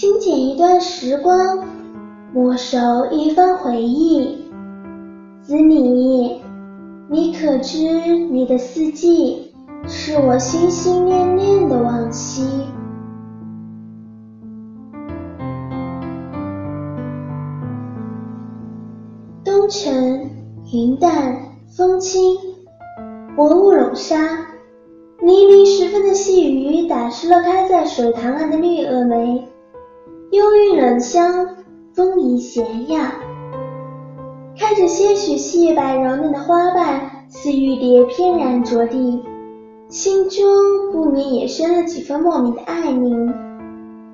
轻剪一段时光，墨守一番回忆。子你，你可知你的四季，是我心心念念的往昔。冬晨，云淡风轻，薄雾笼纱。黎明时分的细雨打湿了开在水塘岸的绿萼梅，慵韵冷香，风仪娴雅。看着些许细白柔嫩的花瓣似玉蝶翩然着地，心中不免也生了几分莫名的爱凝。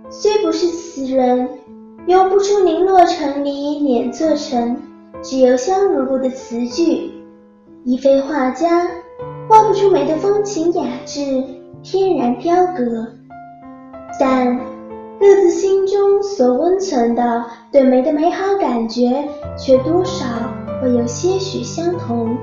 虽不是词人，用不出零落成泥碾作尘，只有香如露的词句，亦非画家。画不出梅的风情雅致，天然雕格，但各自心中所温存的对梅的美好感觉，却多少会有些许相同。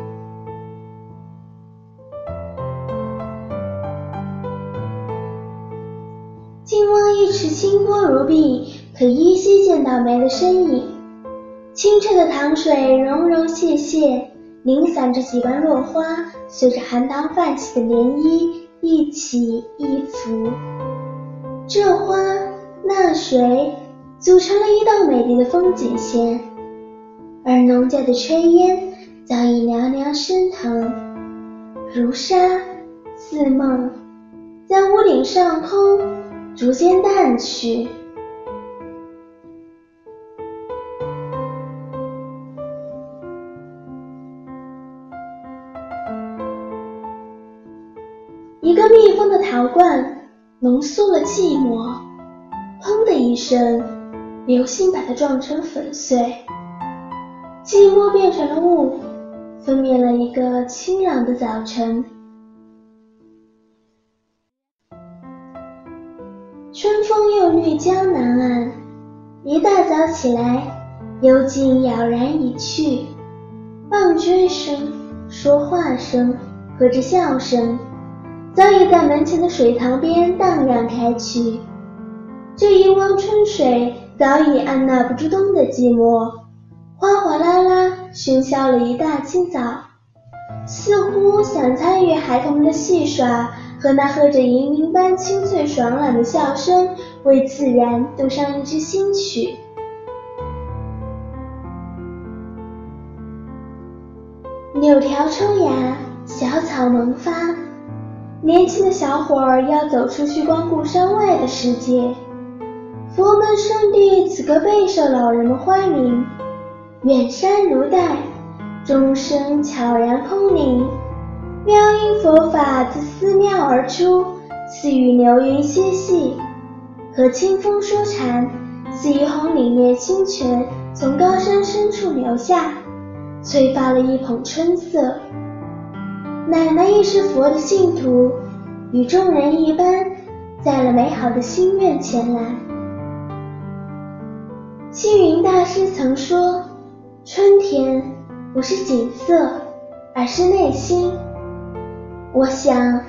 近望一池清波如碧，可依稀见到梅的身影。清澈的塘水融融泻泻。零散着几瓣落花，随着寒塘泛起的涟漪一起一伏。这花那水组成了一道美丽的风景线，而农家的炊烟早已袅袅升腾，如纱似梦，在屋顶上空逐渐淡去。一个密封的陶罐浓缩了寂寞，一声，流星把它撞成粉碎。寂寞变成了雾，分灭了一个清朗的早晨。春风又绿江南岸，一大早起来，幽静杳然已去，棒槌声、说话声和着笑声。早已在门前的水塘边荡漾开去，这一汪春水早已按捺不住冬的寂寞，哗哗啦啦喧嚣了一大清早，似乎想参与孩童们的戏耍和那和着银铃般清脆爽朗的笑声，为自然读上一支新曲。柳条抽芽，小草萌发。年轻的小伙儿要走出去光顾山外的世界，佛门圣地此刻备受老人们欢迎。远山如黛，钟声悄然空灵，妙音佛法自寺庙而出，似与流云嬉戏，和清风说禅，似一泓凛冽清泉从高山深处流下，催发了一捧春色。奶奶亦是佛的信徒，与众人一般，载了美好的心愿前来。星云大师曾说：“春天不是景色，而是内心。”我想，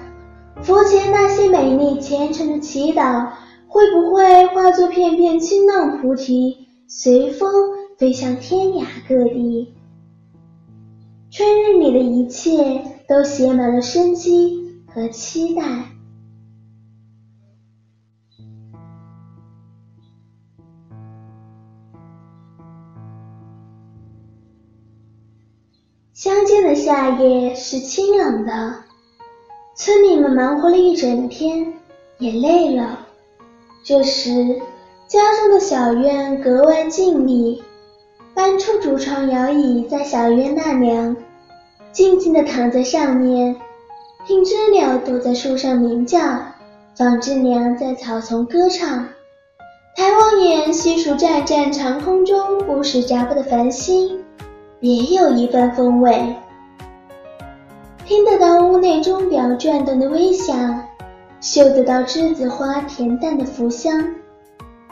佛前那些美丽虔诚的祈祷，会不会化作片片清浪菩提，随风飞向天涯各地？春日里的一切。都写满了生机和期待。乡间的夏夜是清冷的，村民们忙活了一整天，也累了。这时，家中的小院格外静谧，搬出竹床摇椅，在小院纳凉。静静地躺在上面，听知了躲在树上鸣叫，放知娘在草丛歌唱，抬望眼细数湛湛长空中不时眨巴的繁星，也有一番风味。听得到屋内钟表转动的微响，嗅得到栀子花恬淡的浮香，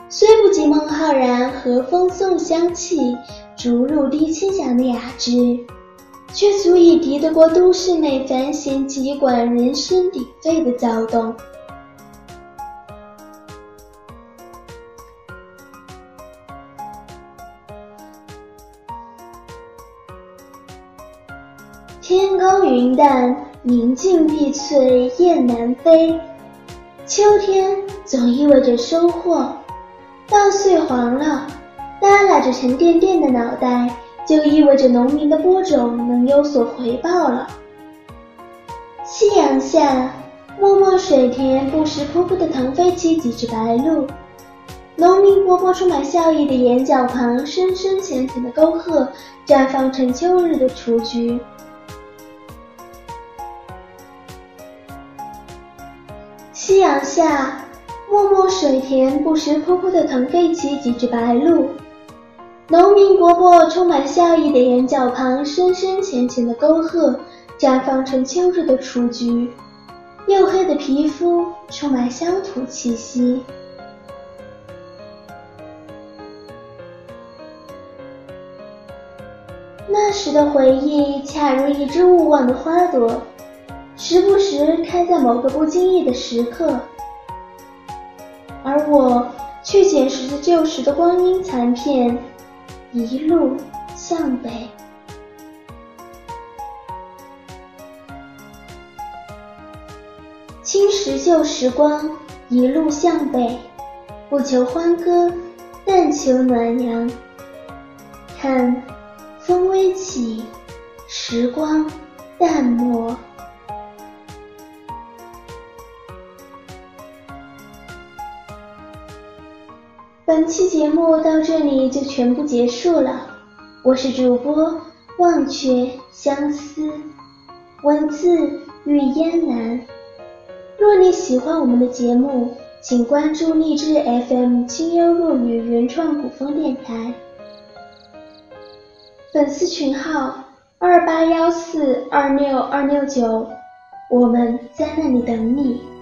虽不及孟浩然和风送香气、竹入低清响的雅致。却足以敌得过都市内繁弦急管、人声鼎沸的躁动。天高云淡，宁静碧翠雁南飞。秋天总意味着收获，稻穗黄了，耷拉着沉甸甸的脑袋，就意味着农民的播种能有所回报了。夕阳下，漠漠水田不时扑扑地腾飞起几只白鹭。农民伯伯充满笑意的眼角旁，深深浅浅的沟壑绽放成秋日的雏菊。夕阳下，漠漠水田不时扑扑地腾飞起几只白鹭。农民伯伯充满笑意的眼角旁，深深浅浅的沟壑。绽放成秋日的雏菊，黝黑的皮肤充满乡土气息。那时的回忆恰如一只勿忘的花朵，时不时开在某个不经意的时刻，而我却捡拾着旧时的光阴残片，一路向北。青石旧时光，一路向北，不求欢歌，但求暖阳。看，风微起，时光淡漠。本期节目到这里就全部结束了，我是主播忘却相思，文字玉嫣然。若你喜欢我们的节目，请关注荔枝 FM 清幽若雨原创古风电台，粉丝群号二八幺四二六二六九，我们在那里等你。